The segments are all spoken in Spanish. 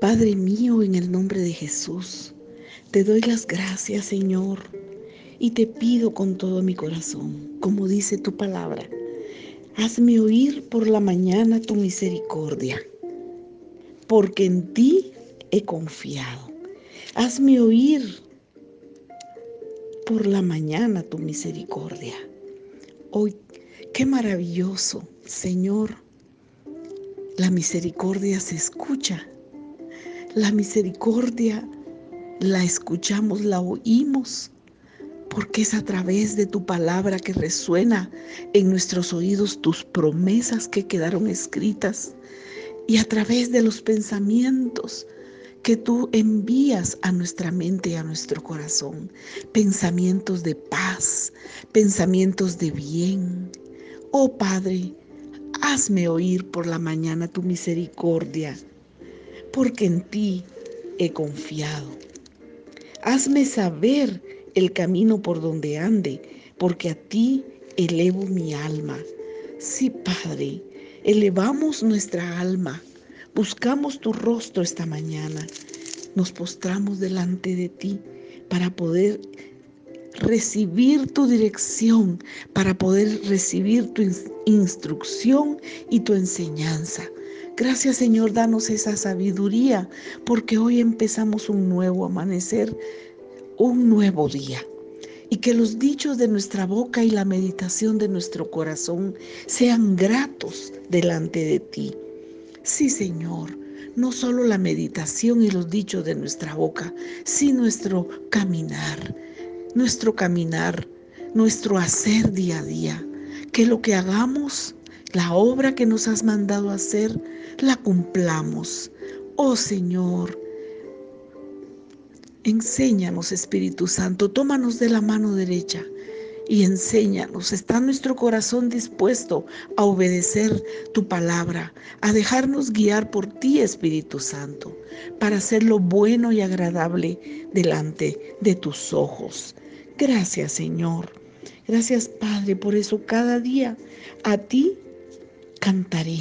Padre mío, en el nombre de Jesús, te doy las gracias, Señor, y te pido con todo mi corazón, como dice tu palabra, hazme oír por la mañana tu misericordia, porque en ti he confiado. Hazme oír por la mañana tu misericordia. Hoy, qué maravilloso, Señor. La misericordia se escucha. La misericordia la escuchamos, la oímos, porque es a través de tu palabra que resuena en nuestros oídos tus promesas que quedaron escritas y a través de los pensamientos que tú envías a nuestra mente y a nuestro corazón. Pensamientos de paz, pensamientos de bien. Oh Padre, hazme oír por la mañana tu misericordia, porque en ti he confiado. Hazme saber el camino por donde ande, porque a ti elevo mi alma. Sí, Padre, elevamos nuestra alma Buscamos tu rostro esta mañana. Nos postramos delante de ti para poder recibir tu dirección, para poder recibir tu instrucción y tu enseñanza. Gracias Señor, danos esa sabiduría, porque hoy empezamos un nuevo amanecer, un nuevo día. Y que los dichos de nuestra boca y la meditación de nuestro corazón sean gratos delante de ti. Sí, Señor, no solo la meditación y los dichos de nuestra boca, sino nuestro caminar, nuestro caminar, nuestro hacer día a día. Que lo que hagamos, la obra que nos has mandado hacer, la cumplamos. Oh Señor, enséñanos Espíritu Santo, tómanos de la mano derecha y enséñanos. Está nuestro corazón dispuesto a obedecer tu palabra, a dejarnos guiar por ti, Espíritu Santo, para hacer lo bueno y agradable delante de tus ojos. Gracias, Señor. Gracias, Padre, por eso cada día a ti cantaré.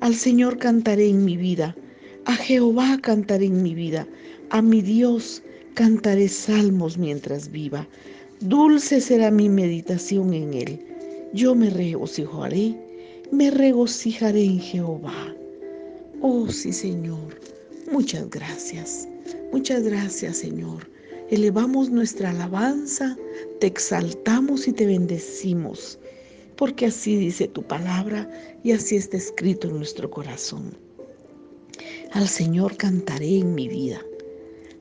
Al Señor cantaré en mi vida. A Jehová cantaré en mi vida. A mi Dios cantaré salmos mientras viva. Dulce será mi meditación en él. Yo me regocijaré, me regocijaré en Jehová. Oh sí, Señor, muchas gracias. Muchas gracias, Señor. Elevamos nuestra alabanza, te exaltamos y te bendecimos, porque así dice tu palabra y así está escrito en nuestro corazón. Al Señor cantaré en mi vida,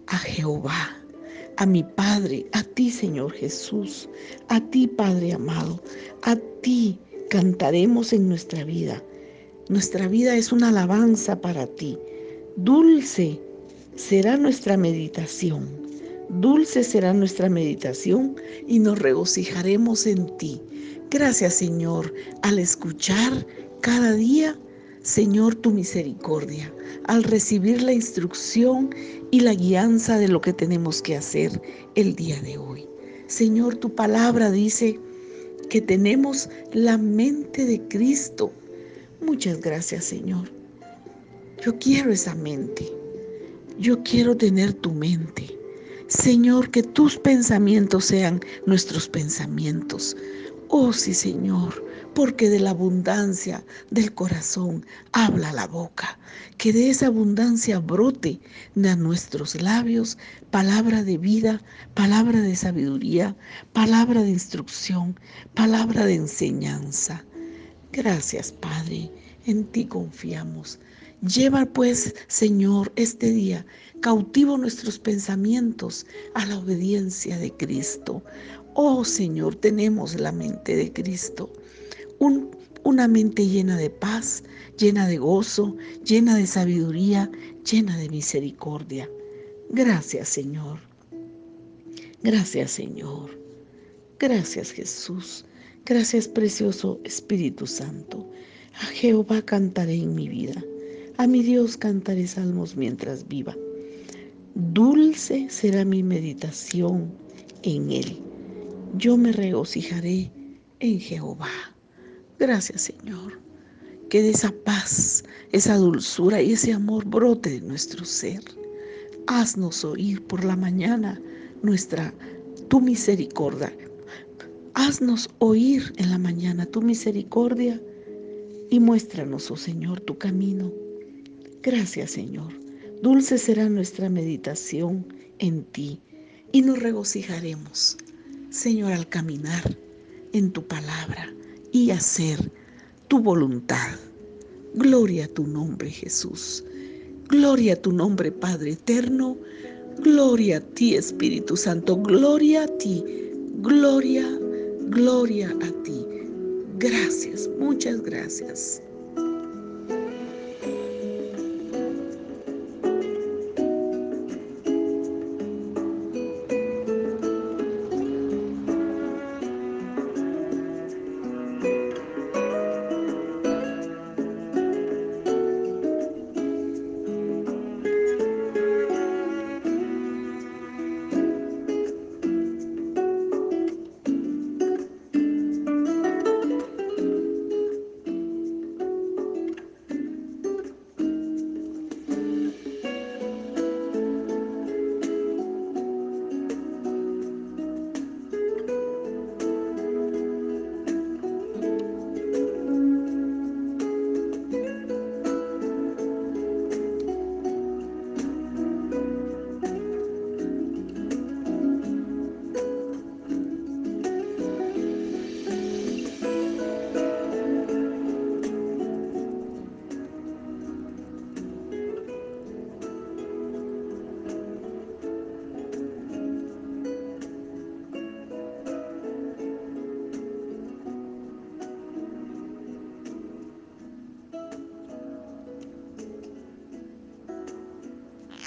a Jehová a mi Padre, a ti Señor Jesús, a ti Padre amado, a ti cantaremos en nuestra vida. Nuestra vida es una alabanza para ti. Dulce será nuestra meditación. Dulce será nuestra meditación y nos regocijaremos en ti. Gracias Señor al escuchar cada día Señor, tu misericordia, al recibir la instrucción y la guianza de lo que tenemos que hacer el día de hoy. Señor, tu palabra dice que tenemos la mente de Cristo. Muchas gracias, Señor. Yo quiero esa mente. Yo quiero tener tu mente. Señor, que tus pensamientos sean nuestros pensamientos. Oh sí, Señor, porque de la abundancia del corazón habla la boca. Que de esa abundancia brote de nuestros labios palabra de vida, palabra de sabiduría, palabra de instrucción, palabra de enseñanza. Gracias, Padre, en ti confiamos. Lleva pues, Señor, este día cautivo nuestros pensamientos a la obediencia de Cristo. Oh Señor, tenemos la mente de Cristo. una mente llena de paz, llena de gozo, llena de sabiduría, llena de misericordia. Gracias Señor. Gracias Señor. Gracias Jesús. Gracias precioso Espíritu Santo. A Jehová cantaré en mi vida. A mi Dios cantaré salmos mientras viva. Dulce será mi meditación en él yo me regocijaré en Jehová. Gracias Señor. que esa paz, esa dulzura y ese amor brote de nuestro ser. Haznos oír por la mañana nuestra tu misericordia. Haznos oír en la mañana tu misericordia y muéstranos, oh Señor, tu camino. Gracias, Señor. Dulce será nuestra meditación en ti y nos regocijaremos, Señor, al caminar en tu palabra y hacer tu voluntad. Gloria a tu nombre, Jesús. Gloria a tu nombre, Padre eterno. Gloria a ti, Espíritu Santo. Gloria a ti. Gloria, gloria a ti. Gracias, muchas gracias.